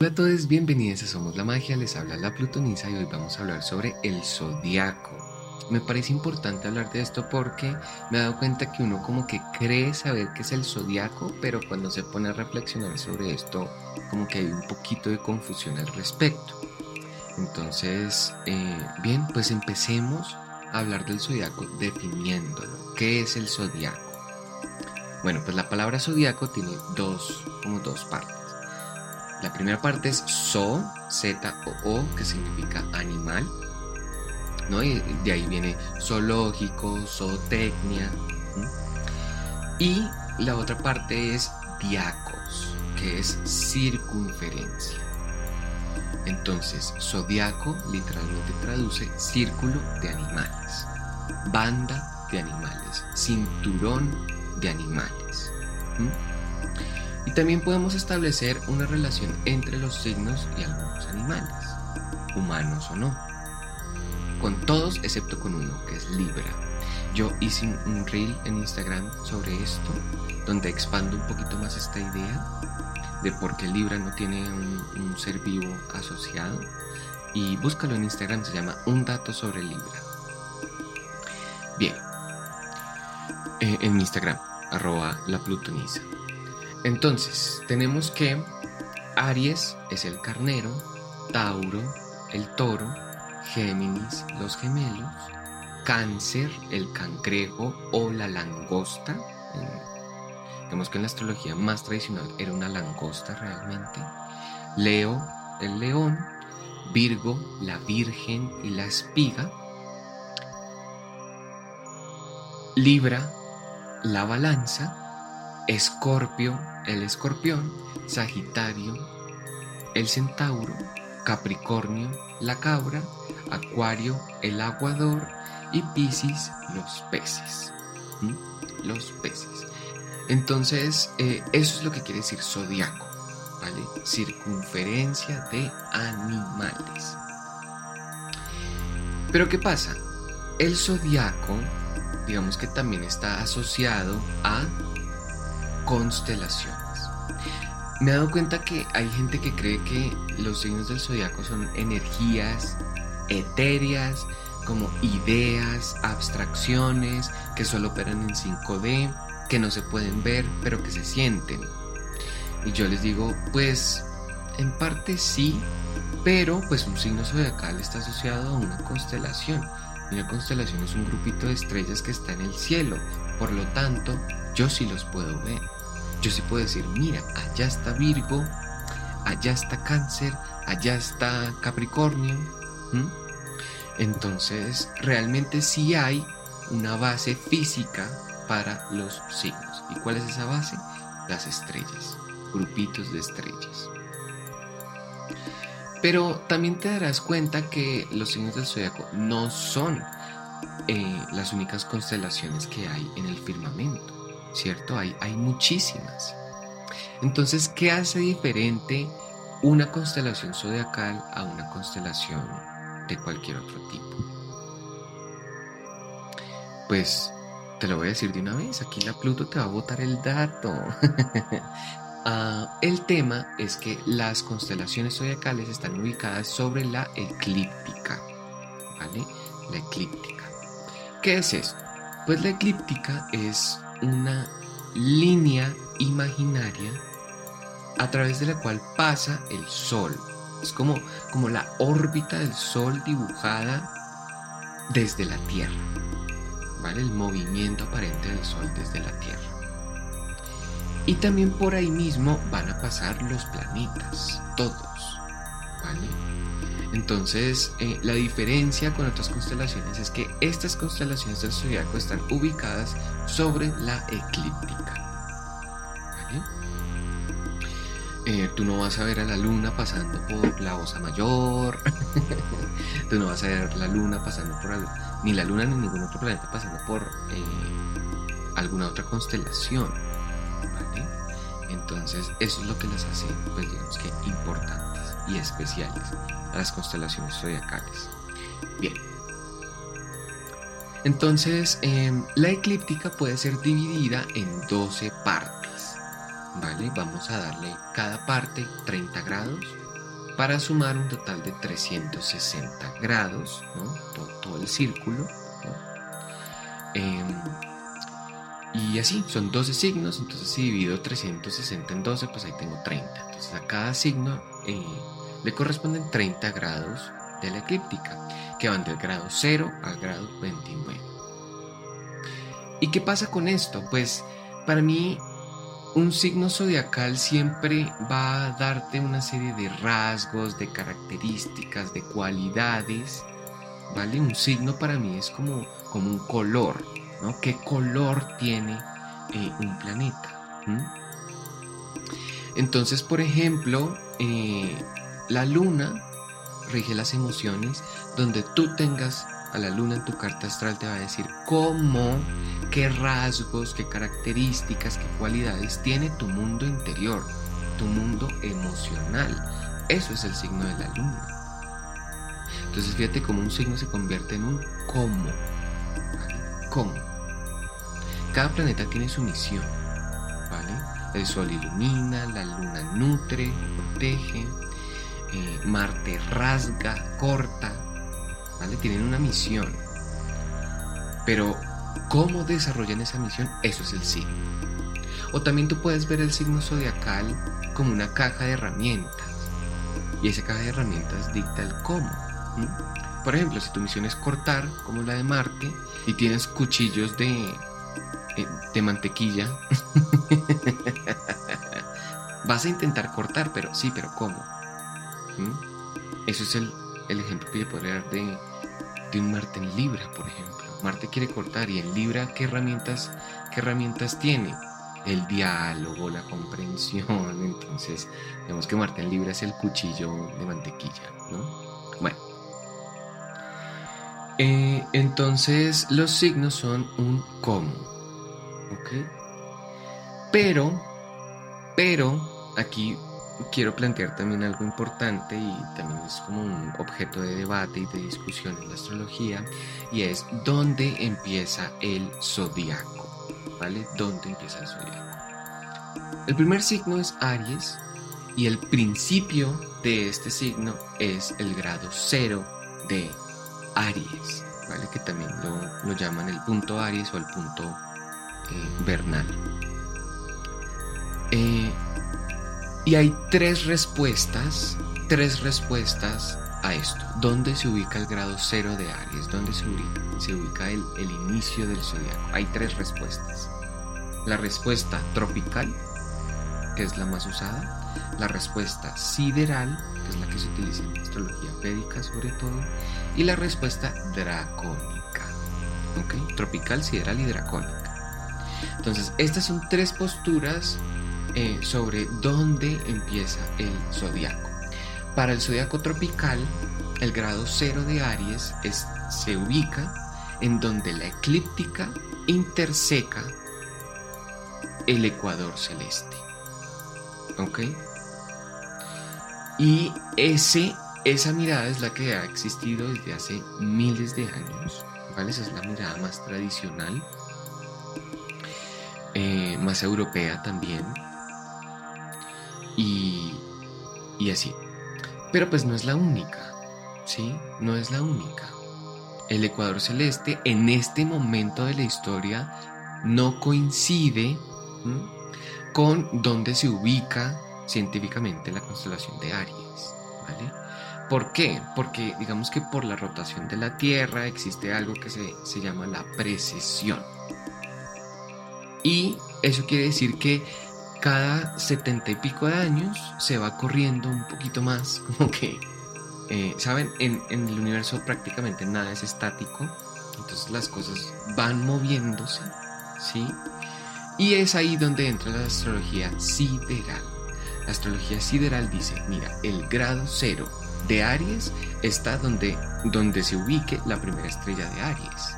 Hola a todos, bienvenidos a Somos la Magia, les habla la Plutonisa y hoy vamos a hablar sobre el zodiaco. Me parece importante hablar de esto porque me he dado cuenta que uno como que cree saber qué es el zodiaco, pero cuando se pone a reflexionar sobre esto, como que hay un poquito de confusión al respecto. Entonces, eh, bien, pues empecemos a hablar del zodiaco definiéndolo. ¿Qué es el zodiaco? Bueno, pues la palabra zodiaco tiene dos, como dos partes. La primera parte es zo, z o o, que significa animal, ¿no? Y de ahí viene zoológico, zootecnia. Y la otra parte es diacos, que es circunferencia. Entonces, zodiaco literalmente traduce círculo de animales, banda de animales, cinturón de animales. Y también podemos establecer una relación entre los signos y algunos animales, humanos o no. Con todos excepto con uno, que es Libra. Yo hice un reel en Instagram sobre esto, donde expando un poquito más esta idea de por qué Libra no tiene un, ser vivo asociado. Y búscalo en Instagram, se llama Un dato sobre Libra. Bien, eh, en Instagram, arroba la plutonisa. Entonces, tenemos que Aries es el carnero, Tauro el toro, Géminis los gemelos, Cáncer el cangrejo o la langosta. Digamos que en la astrología más tradicional era una langosta realmente. Leo el león, Virgo la virgen y la espiga. Libra la balanza Escorpio, el escorpión, Sagitario, el centauro, Capricornio, la cabra, Acuario, el aguador y Piscis, los peces. Los peces. Entonces, eh, eso es lo que quiere decir zodiaco, ¿vale? Circunferencia de animales. Pero ¿qué pasa? El zodiaco, digamos que también está asociado a constelaciones. Me he dado cuenta que hay gente que cree que los signos del zodiaco son energías etéreas, como ideas, abstracciones que solo operan en 5D, que no se pueden ver, pero que se sienten. Y yo les digo, pues en parte sí, pero pues un signo zodiacal está asociado a una constelación. Una constelación es un grupito de estrellas que está en el cielo. Por lo tanto, yo sí los puedo ver. Yo sí puedo decir, mira, allá está Virgo, allá está Cáncer, allá está Capricornio. Entonces, realmente sí hay una base física para los signos. ¿Y cuál es esa base? Las estrellas, grupitos de estrellas. Pero también te darás cuenta que los signos del zodiaco no son eh, las únicas constelaciones que hay en el firmamento. ¿Cierto? Hay, hay muchísimas. Entonces, ¿qué hace diferente una constelación zodiacal a una constelación de cualquier otro tipo? Pues te lo voy a decir de una vez, aquí la Pluto te va a botar el dato. Ah, el tema es que las constelaciones zodiacales están ubicadas sobre la eclíptica, ¿vale? La eclíptica. ¿Qué es esto? Pues la eclíptica es una línea imaginaria a través de la cual pasa el Sol. Es como, como la órbita del Sol dibujada desde la Tierra. ¿Vale? El movimiento aparente del Sol desde la Tierra. Y también por ahí mismo van a pasar los planetas, todos. ¿Vale? Entonces, eh, la diferencia con otras constelaciones es que estas constelaciones del zodiaco están ubicadas sobre la eclíptica. Eh, tú no vas a ver a la luna pasando por la Osa Mayor. tú no vas a ver la luna pasando por ni la luna ni ningún otro planeta pasando por eh, alguna otra constelación. Entonces, eso es lo que las hace, pues digamos que importantes y especiales a las constelaciones zodiacales. Bien. Entonces, em, la eclíptica puede ser dividida en 12 partes. ¿Vale? Vamos a darle cada parte 30 grados para sumar un total de 360 grados, todo, el círculo. Em, y así, son 12 signos, entonces si divido 360 en 12, pues ahí tengo 30. Entonces a cada signo eh, le corresponden 30 grados de la eclíptica, que van del grado 0 al grado 29. ¿Y qué pasa con esto? Pues para mí un signo zodiacal siempre va a darte una serie de rasgos, de características, de cualidades, ¿vale? Un signo para mí es como, como un color, ¿no? ¿Qué color tiene eh, un planeta? ¿Mm? Entonces, por ejemplo, eh, la luna rige las emociones, donde tú tengas a la luna en tu carta astral te va a decir cómo, qué rasgos, qué características, qué cualidades tiene tu mundo interior, tu mundo emocional. Eso es el signo de la luna. Entonces fíjate cómo un signo se convierte en un cómo. ¿Cómo? Cada planeta tiene su misión. ¿Vale? El sol ilumina, la luna nutre, protege, eh, Marte rasga, corta, ¿vale? Tienen una misión. Pero cómo desarrollan esa misión, eso es el signo. O también tú puedes ver el signo zodiacal como una caja de herramientas. Y esa caja de herramientas dicta el cómo. Por ejemplo, si tu misión es cortar, como la de Marte, y tienes cuchillos de, eh, de mantequilla, vas a intentar cortar, pero sí, pero ¿cómo? Eso es el, ejemplo que yo podría dar de, de un Marte en Libra, por ejemplo. Marte quiere cortar y en Libra, ¿qué herramientas, qué herramientas tiene? El diálogo, la comprensión. Entonces, vemos que Marte en Libra es el cuchillo de mantequilla, ¿no? Bueno. Eh, entonces, los signos son un cómo. ¿Ok? Pero, pero, aquí quiero plantear también algo importante y también es como un objeto de debate y de discusión en la astrología y es dónde empieza el zodiaco, ¿vale? ¿Dónde empieza el zodiaco? El primer signo es Aries y el principio de este signo es el grado cero de Aries, ¿vale? Que también lo, llaman el punto Aries o el punto eh, vernal. Y hay tres respuestas, tres respuestas a esto. ¿Dónde se ubica el grado cero de Aries? ¿Dónde se ubica, se ubica el, el inicio del zodiaco? Hay tres respuestas. La respuesta tropical, que es la más usada. La respuesta sideral, que es la que se utiliza en astrología védica sobre todo. Y la respuesta dracónica. ¿Ok? Tropical, sideral y dracónica. Entonces, estas son tres posturas eh, sobre dónde empieza el zodiaco. Para el zodiaco tropical, el grado cero de Aries es, se ubica en donde la eclíptica interseca el ecuador celeste. ¿Ok? Y esa mirada es la que ha existido desde hace miles de años. ¿vale? Esa es la mirada más tradicional, eh, más europea también y, así. Pero pues no es la única, ¿sí? No es la única. El Ecuador Celeste en este momento de la historia no coincide con donde se ubica científicamente la constelación de Aries, ¿vale? ¿Por qué? Porque digamos que por la rotación de la Tierra existe algo que se, se llama la precesión. Y eso quiere decir que cada setenta y pico de años se va corriendo un poquito más, como que, eh, ¿saben? En, en, el universo prácticamente nada es estático, entonces las cosas van moviéndose, ¿sí? Y es ahí donde entra la astrología sideral. La astrología sideral dice, mira, el grado cero de Aries está donde, donde se ubique la primera estrella de Aries.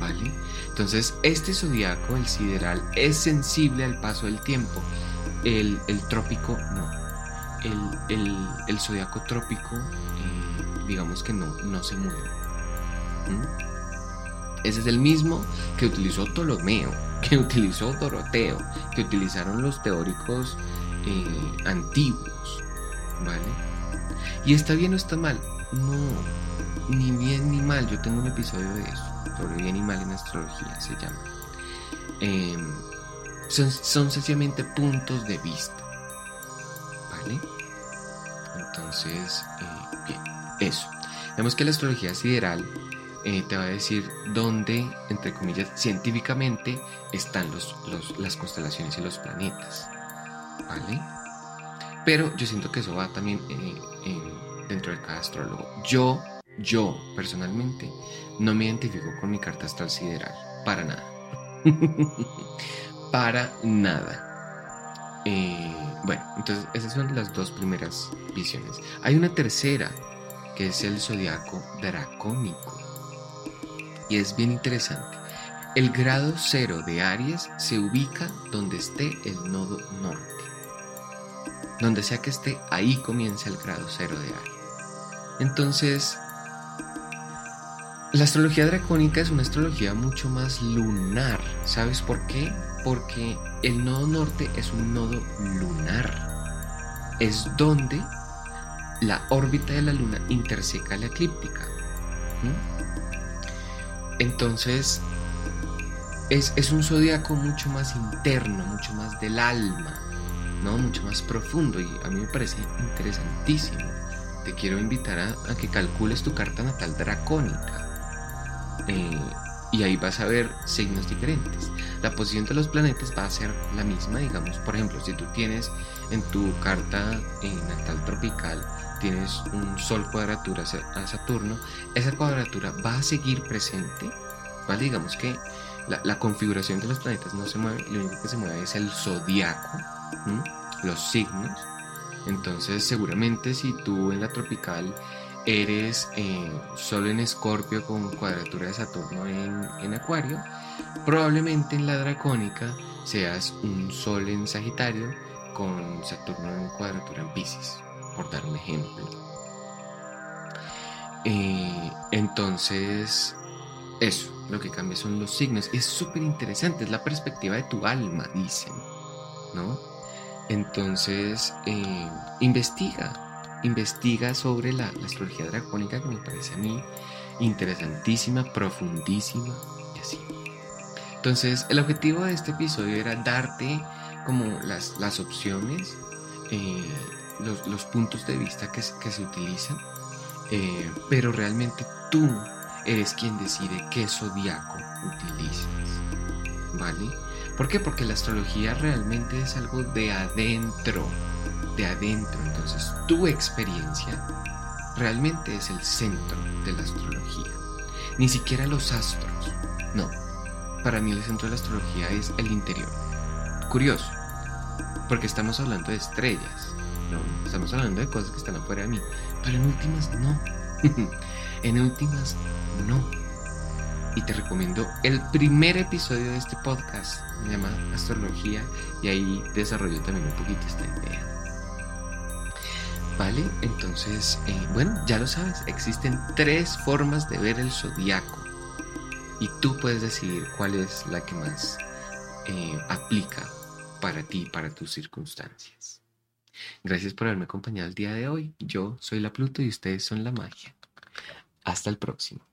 ¿Vale? Entonces, este zodiaco, el sideral, es sensible al paso del tiempo. El, trópico no. El, el, zodiaco trópico, eh, digamos que no, no se mueve. ¿Mm? Ese es el mismo que utilizó Ptolomeo, que utilizó Doroteo, que utilizaron los teóricos eh, antiguos. ¿vale? Y está bien o está mal. No, ni bien ni mal. Yo tengo un episodio de eso, sobre bien y mal en astrología, se llama. Em, son, son sencillamente puntos de vista. ¿Vale? Entonces, eh, bien, eso. Vemos que la astrología sideral eh, te va a decir dónde, entre comillas, científicamente están los, las constelaciones y los planetas. ¿Vale? Pero yo siento que eso va también eh, dentro de cada astrólogo. Yo, yo personalmente, no me identifico con mi carta astral sideral. Para nada. para nada. Eh, bueno, entonces esas son las dos primeras visiones. Hay una tercera, que es el zodiaco dracónico. Y es bien interesante. El grado cero de Aries se ubica donde esté el nodo norte. Donde sea que esté, ahí comienza el grado cero de Aries. Entonces, la astrología dracónica es una astrología mucho más lunar. ¿Sabes por qué? Porque el nodo norte es un nodo lunar. Es donde la órbita de la luna interseca la eclíptica. Entonces, es, es, un zodiaco mucho más interno, mucho más del alma, ¿no? Mucho más profundo y a mí me parece interesantísimo. Te quiero invitar a, que calcules tu carta natal dracónica. Eh, y ahí vas a ver signos diferentes. La posición de los planetas va a ser la misma, digamos, por ejemplo, si tú tienes en tu carta eh, natal tropical, tienes un Sol cuadratura a Saturno, esa cuadratura va a seguir presente, ¿vale? Digamos que la, configuración de los planetas no se mueve, lo único que se mueve es el zodiaco, los signos. Entonces, seguramente si tú en la tropical eres eh, solo en Escorpio con cuadratura de Saturno en, Acuario, probablemente en la dracónica seas un Sol en Sagitario con Saturno en cuadratura en Pisces, por dar un ejemplo. Eh, entonces, eso, lo que cambia son los signos. Es súper interesante, es la perspectiva de tu alma, dicen, ¿no? Entonces, eh, investiga, investiga sobre la, astrología dracónica que me parece a mí interesantísima, profundísima y así. Entonces, el objetivo de este episodio era darte como las, las opciones, eh, los, puntos de vista que, que se utilizan, eh, pero realmente tú eres quien decide qué zodiaco utilizas, ¿vale? ¿Por qué? Porque la astrología realmente es algo de adentro, de adentro. Entonces tu experiencia realmente es el centro de la astrología. Ni siquiera los astros. No. Para mí el centro de la astrología es el interior. Curioso. Porque estamos hablando de estrellas. No, estamos hablando de cosas que están afuera de mí. Pero en últimas no. en últimas no. Y te recomiendo el primer episodio de este podcast. Se llama Astrología y ahí desarrollo también un poquito esta idea. ¿Vale? Entonces, eh, bueno, ya lo sabes, existen tres formas de ver el zodiaco y tú puedes decidir cuál es la que más eh, aplica para ti, para tus circunstancias. Gracias por haberme acompañado el día de hoy. Yo soy la Pluto y ustedes son la magia. Hasta el próximo.